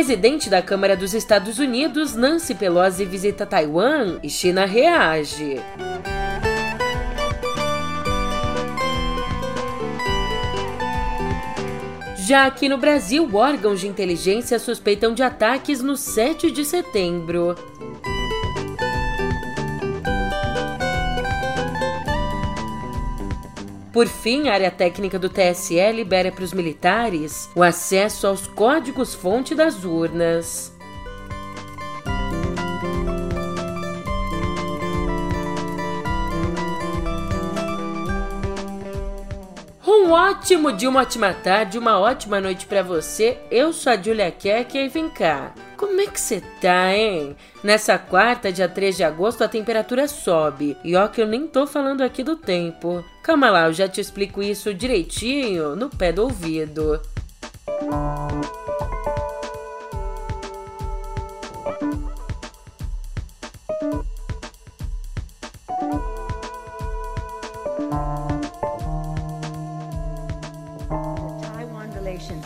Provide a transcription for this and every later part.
Presidente da Câmara dos Estados Unidos, Nancy Pelosi, visita Taiwan e China reage. Já aqui no Brasil, órgãos de inteligência suspeitam de ataques no 7 de setembro. Por fim, a área técnica do TSE libera para os militares o acesso aos códigos-fonte das urnas. Um ótimo dia, uma ótima tarde, uma ótima noite para você. Eu sou a Julia Keck e vem cá. Como é que você tá, hein? Nessa quarta, dia 3 de agosto, a temperatura sobe. E ó que eu nem tô falando aqui do tempo. Calma lá, eu já te explico isso direitinho no pé do ouvido.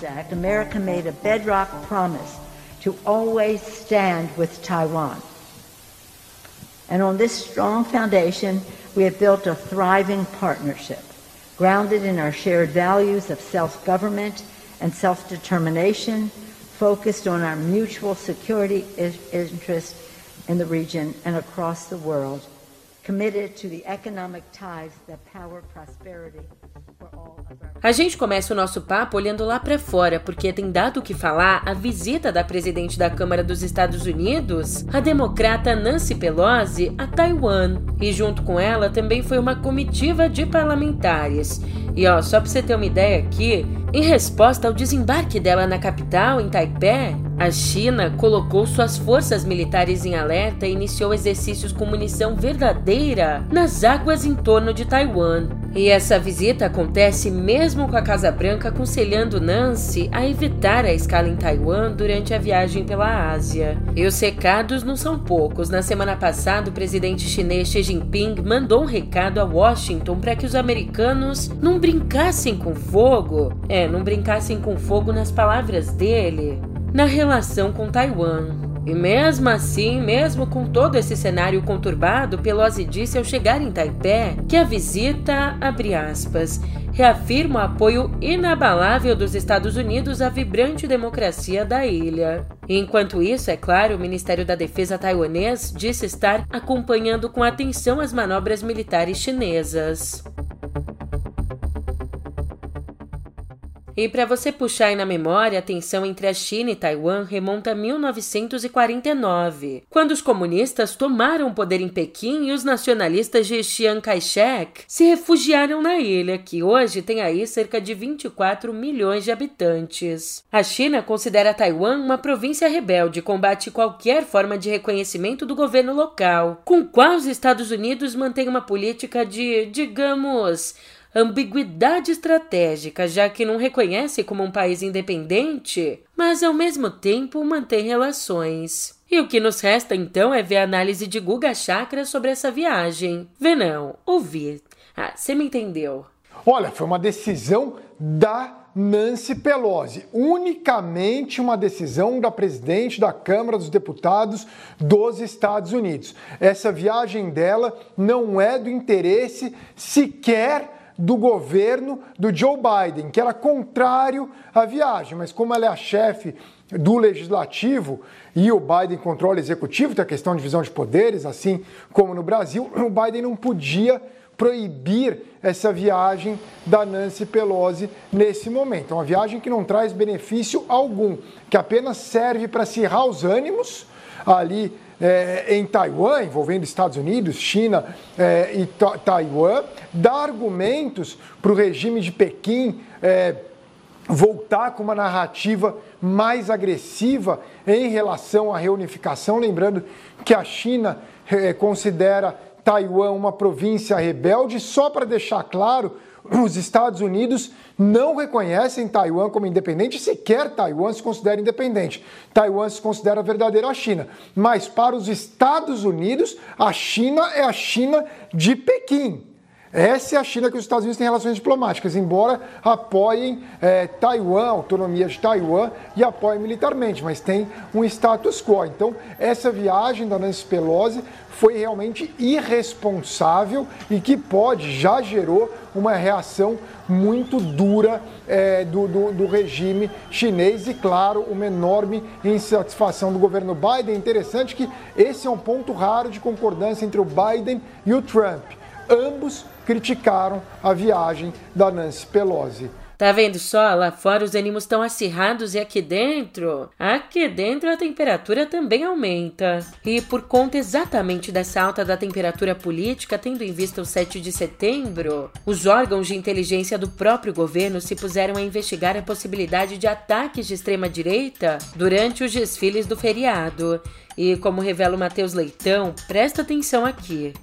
Act, America made a bedrock promise to always stand with Taiwan. And on this strong foundation, we have built a thriving partnership grounded in our shared values of self government and self determination, focused on our mutual security interests in the region and across the world, committed to the economic ties that power prosperity A gente começa o nosso papo olhando lá para fora, porque tem dado o que falar a visita da presidente da Câmara dos Estados Unidos, a democrata Nancy Pelosi, a Taiwan. E junto com ela também foi uma comitiva de parlamentares. E ó, só para você ter uma ideia aqui, em resposta ao desembarque dela na capital, em Taipei, a China colocou suas forças militares em alerta e iniciou exercícios com munição verdadeira nas águas em torno de Taiwan. E essa visita acontece mesmo com a Casa Branca aconselhando Nancy a evitar a escala em Taiwan durante a viagem pela Ásia. E os recados não são poucos. Na semana passada, o presidente chinês Xi Jinping mandou um recado a Washington para que os americanos não brincassem com fogo. É, não brincassem com fogo nas palavras dele na relação com Taiwan. E mesmo assim, mesmo com todo esse cenário conturbado, Pelosi disse ao chegar em Taipei que a visita, abre aspas, reafirma o apoio inabalável dos Estados Unidos à vibrante democracia da ilha. Enquanto isso, é claro, o Ministério da Defesa taiwanês disse estar acompanhando com atenção as manobras militares chinesas. E para você puxar aí na memória, a tensão entre a China e Taiwan remonta a 1949, quando os comunistas tomaram o poder em Pequim e os nacionalistas de Chiang Kai-shek se refugiaram na ilha, que hoje tem aí cerca de 24 milhões de habitantes. A China considera Taiwan uma província rebelde e combate qualquer forma de reconhecimento do governo local, com qual os Estados Unidos mantêm uma política de, digamos, ambiguidade estratégica, já que não reconhece como um país independente, mas ao mesmo tempo mantém relações. E o que nos resta então é ver a análise de Guga Chakra sobre essa viagem. Ver não, ouvir. Ah, você me entendeu. Olha, foi uma decisão da Nancy Pelosi, unicamente uma decisão da presidente da Câmara dos Deputados dos Estados Unidos. Essa viagem dela não é do interesse sequer do governo do Joe Biden, que era contrário à viagem, mas como ela é a chefe do legislativo e o Biden controla o executivo, tem a questão de divisão de poderes, assim como no Brasil, o Biden não podia proibir essa viagem da Nancy Pelosi nesse momento. É uma viagem que não traz benefício algum, que apenas serve para acirrar os ânimos ali é, em Taiwan, envolvendo Estados Unidos, China é, e Taiwan, dá argumentos para o regime de Pequim é, voltar com uma narrativa mais agressiva em relação à reunificação, lembrando que a China considera Taiwan uma província rebelde, só para deixar claro, os Estados Unidos não reconhecem Taiwan como independente, sequer Taiwan se considera independente. Taiwan se considera verdadeira China. Mas para os Estados Unidos, a China é a China de Pequim. Essa é a China que os Estados Unidos têm relações diplomáticas, embora apoiem é, Taiwan, autonomia de Taiwan, e apoiem militarmente, mas tem um status quo. Então, essa viagem da Nancy Pelosi foi realmente irresponsável e que pode, já gerou uma reação muito dura é, do, do, do, regime chinês e, claro, uma enorme insatisfação do governo Biden. Interessante que esse é um ponto raro de concordância entre o Biden e o Trump. Ambos criticaram a viagem da Nancy Pelosi. Tá vendo só? Lá fora os ânimos estão acirrados e aqui dentro? Aqui dentro a temperatura também aumenta. E por conta exatamente dessa alta da temperatura política, tendo em vista o 7 de setembro, os órgãos de inteligência do próprio governo se puseram a investigar a possibilidade de ataques de extrema-direita durante os desfiles do feriado. E como revela o Matheus Leitão, presta atenção aqui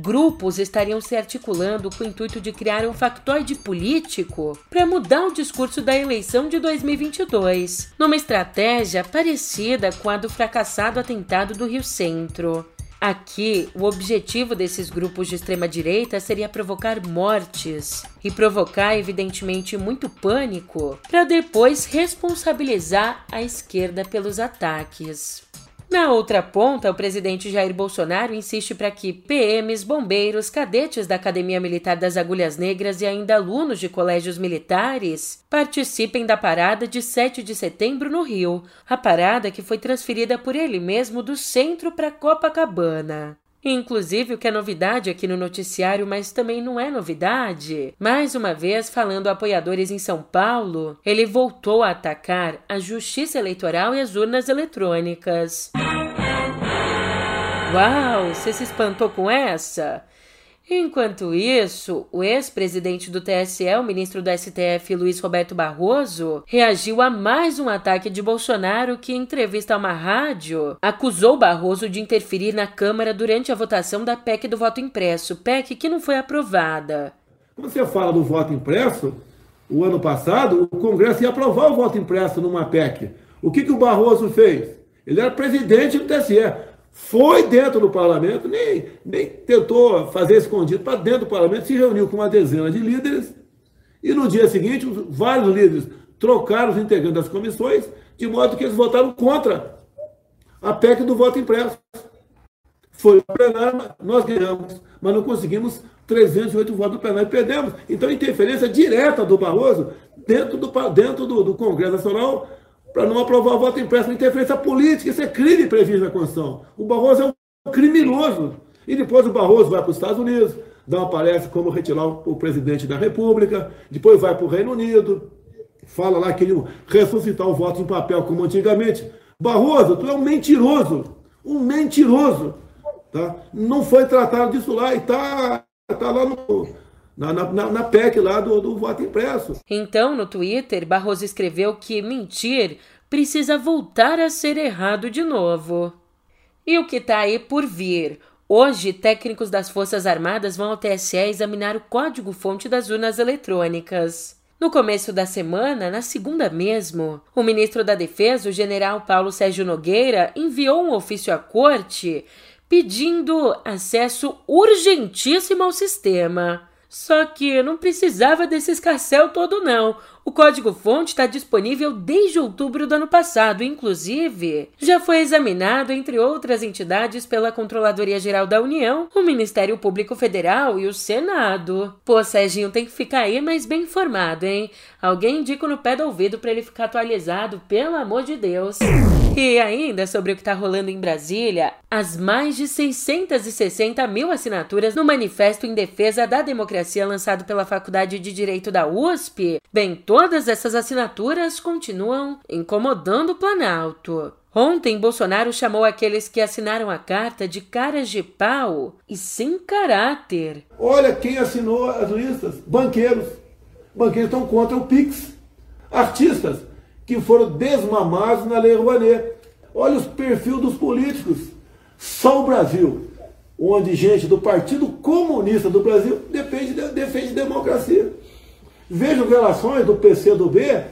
grupos estariam se articulando com o intuito de criar um factoide político para mudar o discurso da eleição de 2022, numa estratégia parecida com a do fracassado atentado do Rio Centro. Aqui, o objetivo desses grupos de extrema-direita seria provocar mortes e provocar, evidentemente, muito pânico para depois responsabilizar a esquerda pelos ataques. Na outra ponta, o presidente Jair Bolsonaro insiste para que PMs, bombeiros, cadetes da Academia Militar das Agulhas Negras e ainda alunos de colégios militares participem da parada de 7 de setembro no Rio, a parada que foi transferida por ele mesmo do centro para Copacabana. Inclusive, o que é novidade aqui no noticiário, mas também não é novidade. Mais uma vez, falando a apoiadores em São Paulo, ele voltou a atacar a justiça eleitoral e as urnas eletrônicas. Uau, você se espantou com essa? Enquanto isso, o ex-presidente do TSE, o ministro do STF Luiz Roberto Barroso, reagiu a mais um ataque de Bolsonaro que, em entrevista a uma rádio, acusou Barroso de interferir na Câmara durante a votação da PEC do voto impresso, PEC que não foi aprovada. Quando você fala do voto impresso, o ano passado, o Congresso ia aprovar o voto impresso numa PEC. O que, que o Barroso fez? Ele era presidente do TSE foi dentro do parlamento, nem, nem tentou fazer escondido para dentro do parlamento, se reuniu com uma dezena de líderes e no dia seguinte vários líderes trocaram os integrantes das comissões, de modo que eles votaram contra a PEC do voto impresso. Foi para plenário, nós ganhamos, mas não conseguimos 308 votos do plenário e perdemos. Então, interferência direta do Barroso dentro do, dentro do, do Congresso Nacional para não aprovar o voto impresso, interferência política, isso é crime previsto na Constituição. O Barroso é um criminoso. E depois o Barroso vai para os Estados Unidos, dá uma palestra como retirar o presidente da República, depois vai para o Reino Unido, fala lá que ele ressuscitar o voto em papel como antigamente. Barroso, tu é um mentiroso, um mentiroso. Tá? Não foi tratado disso lá e está tá lá no, na, na, na PEC lá do, do voto impresso. Então, no Twitter, Barroso escreveu que mentir precisa voltar a ser errado de novo. E o que está aí por vir? Hoje, técnicos das Forças Armadas vão ao TSE examinar o código-fonte das urnas eletrônicas. No começo da semana, na segunda mesmo, o ministro da Defesa, o general Paulo Sérgio Nogueira, enviou um ofício à corte pedindo acesso urgentíssimo ao sistema. Só que não precisava desse escarcel todo não. O código-fonte está disponível desde outubro do ano passado, inclusive já foi examinado, entre outras entidades, pela Controladoria Geral da União, o Ministério Público Federal e o Senado. Pô, Serginho tem que ficar aí mais bem informado, hein? Alguém indica no pé do ouvido para ele ficar atualizado, pelo amor de Deus. E ainda sobre o que está rolando em Brasília, as mais de 660 mil assinaturas no Manifesto em Defesa da Democracia lançado pela Faculdade de Direito da USP, bem, todas essas assinaturas continuam incomodando o Planalto. Ontem, Bolsonaro chamou aqueles que assinaram a carta de caras de pau e sem caráter. Olha quem assinou as listas: banqueiros. Banqueiros estão contra o Pix. Artistas que foram desmamados na Lei Rouanet. Olha os perfis dos políticos. Só o Brasil, onde gente do Partido Comunista do Brasil defende democracia. Veja as relações do PCdoB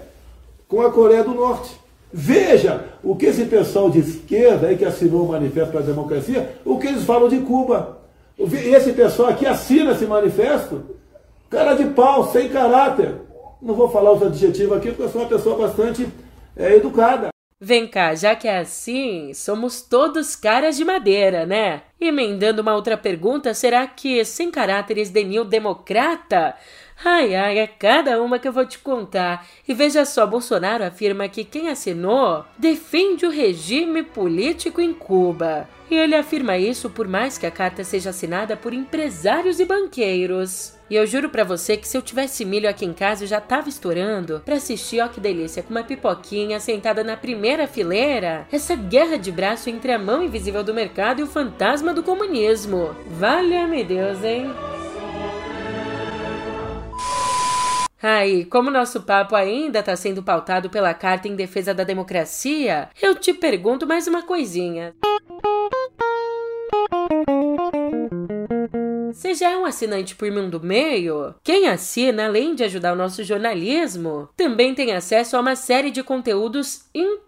com a Coreia do Norte. Veja o que esse pessoal de esquerda aí que assinou o Manifesto para a Democracia, o que eles falam de Cuba. Esse pessoal aqui assina esse manifesto, cara de pau, sem caráter. Não vou falar os adjetivos aqui porque eu sou uma pessoa bastante é, educada. Vem cá, já que é assim, somos todos caras de madeira, né? Emendando uma outra pergunta, será que sem caráteres Denil democrata? Ai, ai, é cada uma que eu vou te contar. E veja só, Bolsonaro afirma que quem assinou defende o regime político em Cuba. E ele afirma isso por mais que a carta seja assinada por empresários e banqueiros. E eu juro para você que se eu tivesse milho aqui em casa eu já tava estourando para assistir, ó que delícia, com uma pipoquinha sentada na primeira fileira. Essa guerra de braço entre a mão invisível do mercado e o fantasma do comunismo. Valha-me Deus, hein? Aí, como nosso papo ainda está sendo pautado pela Carta em Defesa da Democracia, eu te pergunto mais uma coisinha. Você já é um assinante por Mundo Meio? Quem assina, além de ajudar o nosso jornalismo, também tem acesso a uma série de conteúdos incríveis,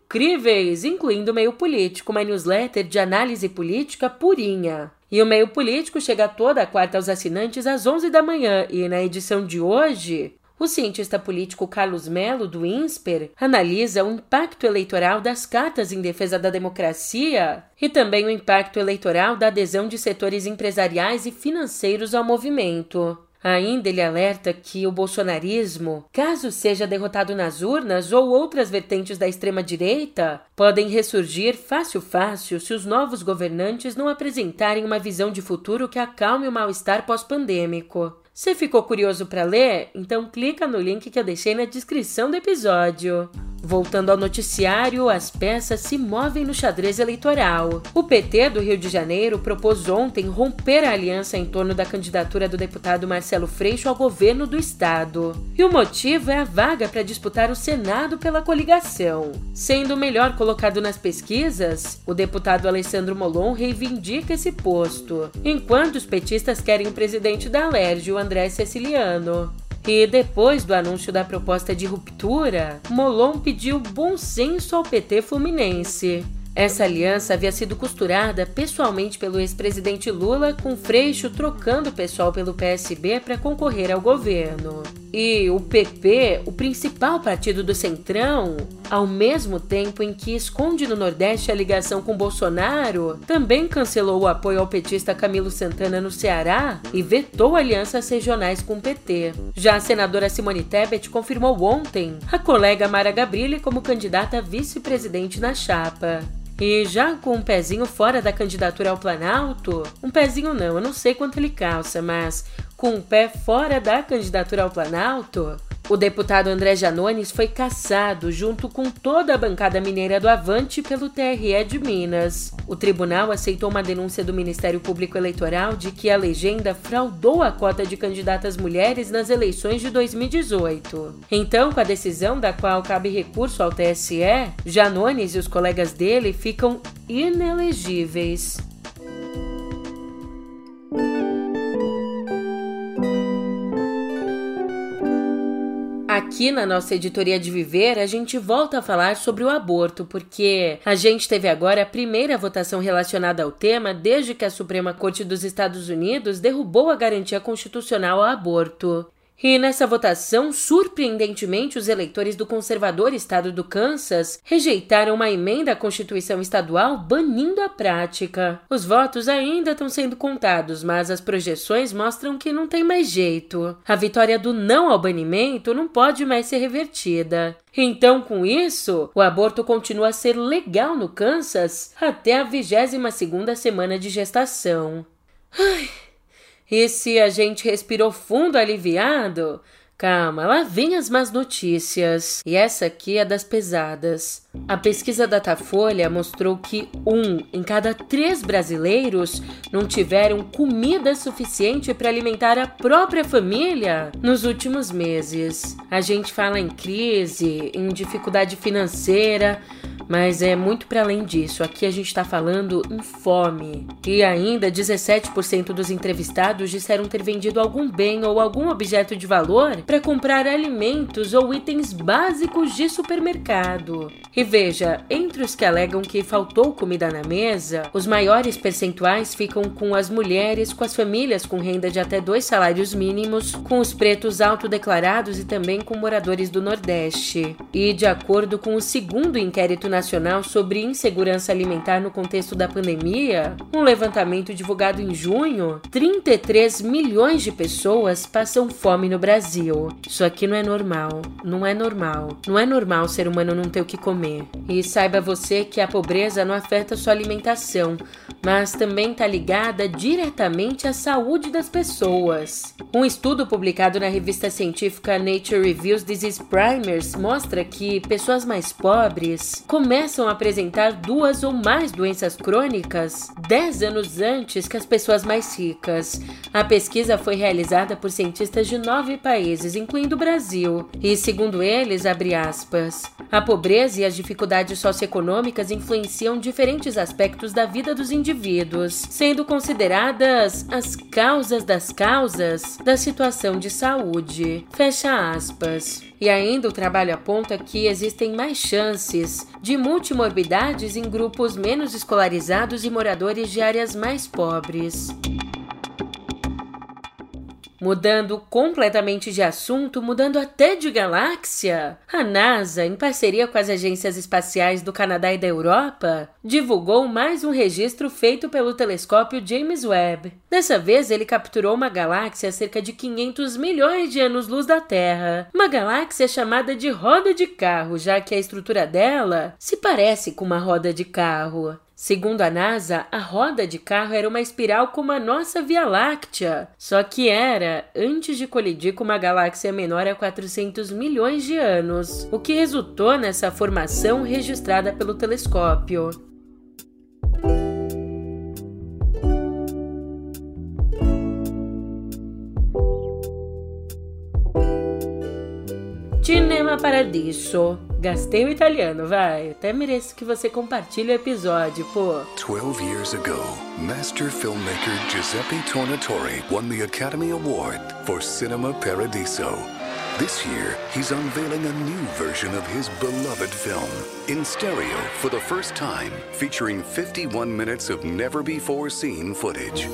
incluindo o Meio Político, uma newsletter de análise política purinha. E o Meio Político chega toda quarta aos assinantes às 11 da manhã e na edição de hoje o cientista político Carlos Melo, do INSPER, analisa o impacto eleitoral das cartas em defesa da democracia e também o impacto eleitoral da adesão de setores empresariais e financeiros ao movimento. Ainda ele alerta que o bolsonarismo, caso seja derrotado nas urnas ou outras vertentes da extrema-direita, podem ressurgir fácil fácil se os novos governantes não apresentarem uma visão de futuro que acalme o mal-estar pós-pandêmico. Se ficou curioso para ler? Então clica no link que eu deixei na descrição do episódio. Voltando ao noticiário, as peças se movem no xadrez eleitoral. O PT do Rio de Janeiro propôs ontem romper a aliança em torno da candidatura do deputado Marcelo Freixo ao governo do estado. E o motivo é a vaga para disputar o Senado pela coligação. Sendo o melhor colocado nas pesquisas, o deputado Alessandro Molon reivindica esse posto, enquanto os petistas querem o presidente da Alerj, o André Ceciliano. E depois do anúncio da proposta de ruptura, Molon pediu bom senso ao PT fluminense. Essa aliança havia sido costurada pessoalmente pelo ex-presidente Lula, com Freixo trocando o pessoal pelo PSB para concorrer ao governo. E o PP, o principal partido do Centrão, ao mesmo tempo em que esconde no Nordeste a ligação com Bolsonaro, também cancelou o apoio ao petista Camilo Santana no Ceará e vetou alianças regionais com o PT. Já a senadora Simone Tebet confirmou ontem a colega Mara Gabrilli como candidata a vice-presidente na chapa. E já com um pezinho fora da candidatura ao Planalto, um pezinho não, eu não sei quanto ele calça, mas com um pé fora da candidatura ao Planalto, o deputado André Janones foi cassado junto com toda a bancada mineira do Avante pelo TRE de Minas. O tribunal aceitou uma denúncia do Ministério Público Eleitoral de que a legenda fraudou a cota de candidatas mulheres nas eleições de 2018. Então, com a decisão da qual cabe recurso ao TSE, Janones e os colegas dele ficam inelegíveis. Aqui na nossa editoria de Viver, a gente volta a falar sobre o aborto, porque a gente teve agora a primeira votação relacionada ao tema desde que a Suprema Corte dos Estados Unidos derrubou a garantia constitucional ao aborto. E nessa votação, surpreendentemente, os eleitores do conservador estado do Kansas rejeitaram uma emenda à Constituição estadual banindo a prática. Os votos ainda estão sendo contados, mas as projeções mostram que não tem mais jeito. A vitória do não ao banimento não pode mais ser revertida. Então, com isso, o aborto continua a ser legal no Kansas até a 22 segunda semana de gestação. Ai. E se a gente respirou fundo aliviado, Calma, lá vem as más notícias. E essa aqui é das pesadas. A pesquisa Datafolha mostrou que um em cada três brasileiros não tiveram comida suficiente para alimentar a própria família nos últimos meses. A gente fala em crise, em dificuldade financeira, Mas é muito para além disso. Aqui a gente está falando em fome. E ainda 17% dos entrevistados disseram ter vendido algum bem ou algum objeto de valor para comprar alimentos ou itens básicos de supermercado. E veja, entre os que alegam que faltou comida na mesa, os maiores percentuais ficam com as mulheres, com as famílias com renda de até dois salários mínimos, com os pretos autodeclarados e também com moradores do Nordeste. E de acordo com o segundo inquérito sobre insegurança alimentar no contexto da pandemia, um levantamento divulgado em junho, 33 milhões de pessoas passam fome no Brasil. Isso aqui não é normal. Não é normal. Não é normal o ser humano não ter o que comer. E saiba você que a pobreza não afeta sua alimentação, mas também está ligada diretamente à saúde das pessoas. Um estudo publicado na revista científica Nature Reviews Disease Primers mostra que pessoas mais pobres começam a apresentar duas ou mais doenças crônicas 10 anos antes que as pessoas mais ricas. A pesquisa foi realizada por cientistas de nove países, incluindo o Brasil, e segundo eles, abre aspas, a pobreza e as dificuldades socioeconômicas influenciam diferentes aspectos da vida dos indivíduos, sendo consideradas as causas das causas da situação de saúde. Fecha aspas. E ainda o trabalho aponta que existem mais chances de multimorbidades em grupos menos escolarizados e moradores de áreas mais pobres. Mudando completamente de assunto, mudando até de galáxia, a NASA, em parceria com as agências espaciais do Canadá e da Europa, divulgou mais um registro feito pelo telescópio James Webb. Dessa vez, ele capturou uma galáxia a cerca de 500 milhões de anos-luz da Terra. Uma galáxia chamada de roda de carro, já que a estrutura dela se parece com uma roda de carro. Segundo a NASA, a roda de carro era uma espiral como a nossa Via Láctea, só que era antes de colidir com uma galáxia menor a 400 milhões de anos, o que resultou nessa formação registrada pelo telescópio. Paradiso Gastei o italiano, vai. Até mereço que você compartilhe o episódio, pô. 12 years ago, master filmmaker Giuseppe Tornatore won the Academy Award for Cinema Paradiso. This year, he's unveiling a new version of his beloved film in stereo for the first time, featuring 51 minutes of never before seen footage.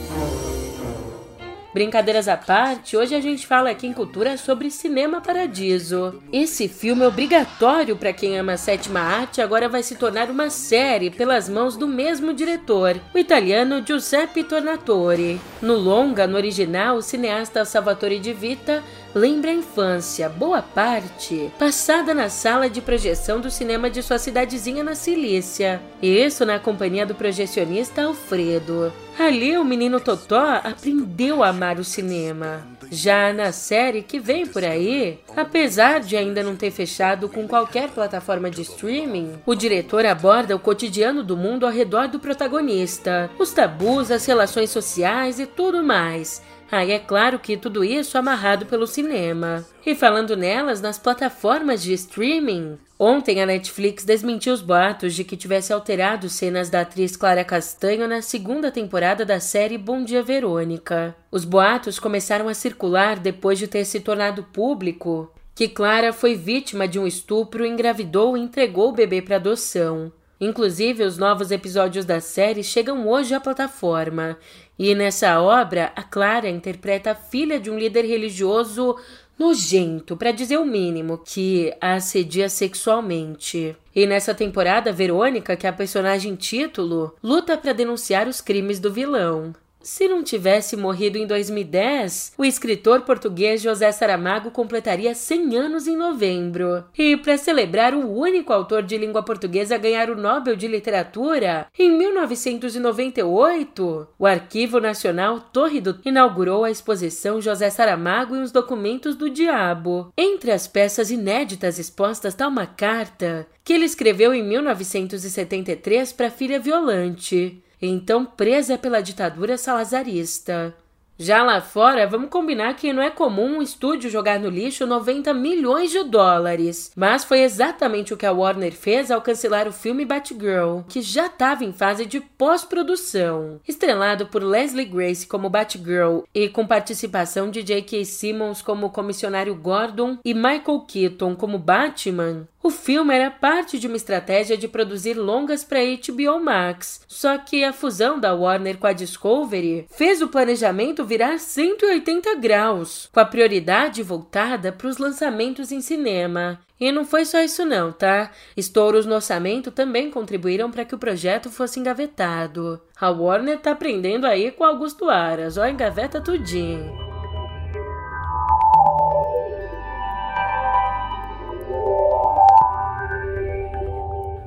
Brincadeiras à parte, hoje a gente fala aqui em Cultura sobre Cinema Paradiso. Esse filme é obrigatório para quem ama a sétima arte agora vai se tornar uma série pelas mãos do mesmo diretor, o italiano Giuseppe Tornatore. No longa, no original, o cineasta Salvatore Di Vita lembra a infância, boa parte, passada na sala de projeção do cinema de sua cidadezinha na Cilícia. Isso na companhia do projecionista Alfredo. Ali o menino Totó aprendeu a amar o cinema. Já na série que vem por aí, apesar de ainda não ter fechado com qualquer plataforma de streaming, o diretor aborda o cotidiano do mundo ao redor do protagonista, os tabus, as relações sociais e tudo mais Aí é claro que tudo isso amarrado pelo cinema. E falando nelas, nas plataformas de streaming, Ontem a Netflix desmentiu os boatos de que tivesse alterado cenas da atriz Clara Castanho na segunda temporada da série Bom Dia Verônica. Os boatos começaram a circular depois de ter se tornado público que Clara foi vítima de um estupro, engravidou e entregou o bebê para adoção. Inclusive, os novos episódios da série chegam hoje à plataforma e nessa obra, a Clara interpreta a filha de um líder religioso nojento, para dizer o mínimo, que a assedia sexualmente. E nessa temporada, Verônica, que é a personagem título, luta para denunciar os crimes do vilão. Se não tivesse morrido em 2010, o escritor português José Saramago completaria 100 anos em novembro. E para celebrar o único autor de língua portuguesa a ganhar o Nobel de Literatura, em 1998, o Arquivo Nacional Torre do inaugurou a exposição José Saramago e os Documentos do Diabo. Entre as peças inéditas expostas está uma carta que ele escreveu em 1973 para a filha Violante então presa pela ditadura salazarista. Já lá fora, vamos combinar que não é comum um estúdio jogar no lixo 90 milhões de dólares. Mas foi exatamente o que a Warner fez ao cancelar o filme Batgirl, que já estava em fase de pós-produção. Estrelado por Leslie Grace como Batgirl e com participação de J.K. Simmons como comissionário Gordon e Michael Keaton como Batman, o filme era parte de uma estratégia de produzir longas para HBO Max, só que a fusão da Warner com a Discovery fez o planejamento virar 180 graus, com a prioridade voltada para os lançamentos em cinema. E não foi só isso não, tá? Estouros no orçamento também contribuíram para que o projeto fosse engavetado. A Warner tá aprendendo aí com Augusto Aras, ó, engaveta tudinho.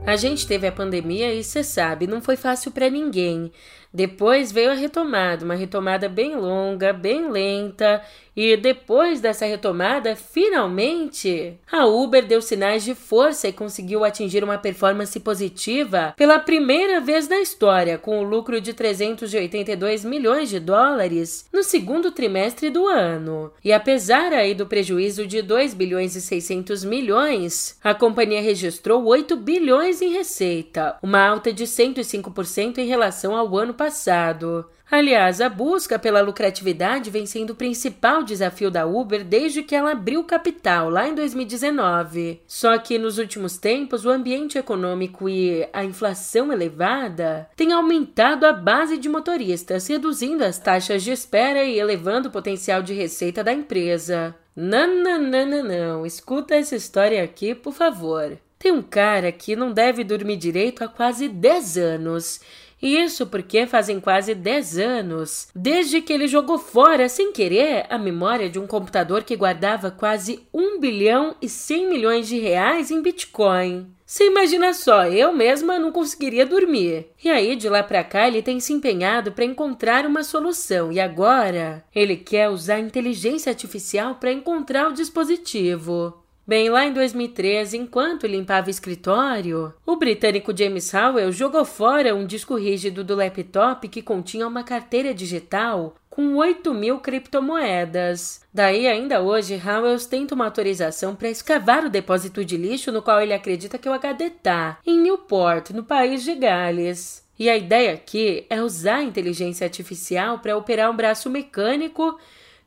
A gente teve a pandemia e você sabe, não foi fácil para ninguém. Depois veio a retomada, uma retomada bem longa, bem lenta, e depois dessa retomada, finalmente, a Uber deu sinais de força e conseguiu atingir uma performance positiva pela primeira vez na história, com o lucro de 382 milhões de dólares no segundo trimestre do ano. E apesar aí do prejuízo de 2 bilhões e 600 milhões, a companhia registrou 8 bilhões em receita, uma alta de 105% em relação ao ano passado. Aliás, a busca pela lucratividade vem sendo o principal desafio da Uber desde que ela abriu capital lá em 2019. Só que nos últimos tempos, o ambiente econômico e a inflação elevada têm aumentado a base de motoristas, reduzindo as taxas de espera e elevando o potencial de receita da empresa. Não, não, não, não, não. Escuta essa história aqui, por favor. Tem um cara que não deve dormir direito há quase 10 anos isso porque fazem quase 10 anos desde que ele jogou fora, sem querer, a memória de um computador que guardava quase 1 bilhão e 100 milhões de reais em Bitcoin. Você imagina só, eu mesma não conseguiria dormir. E aí, de lá para cá, ele tem se empenhado para encontrar uma solução e agora ele quer usar a inteligência artificial para encontrar o dispositivo. Bem, lá em 2013, enquanto limpava o escritório, o britânico James Howell jogou fora um disco rígido do laptop que continha uma carteira digital com 8 mil criptomoedas. Daí, ainda hoje, Howell tenta uma autorização para escavar o depósito de lixo no qual ele acredita que o HD está, em Newport, no país de Gales. E a ideia aqui é usar a inteligência artificial para operar um braço mecânico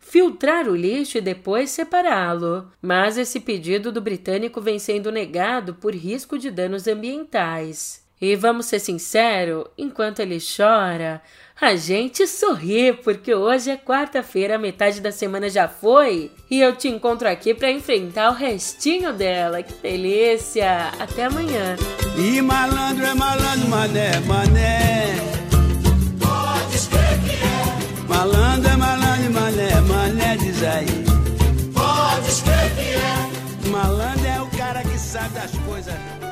filtrar o lixo e depois separá-lo. Mas esse pedido do britânico vem sendo negado por risco de danos ambientais. E vamos ser sinceros, enquanto ele chora, a gente sorri, porque hoje é quarta-feira, metade da semana já foi, e eu te encontro aqui para enfrentar o restinho dela. Que delícia! Até amanhã. E malandro é malandro, mané, mané. Pode escrever malandro, sabe das coisas.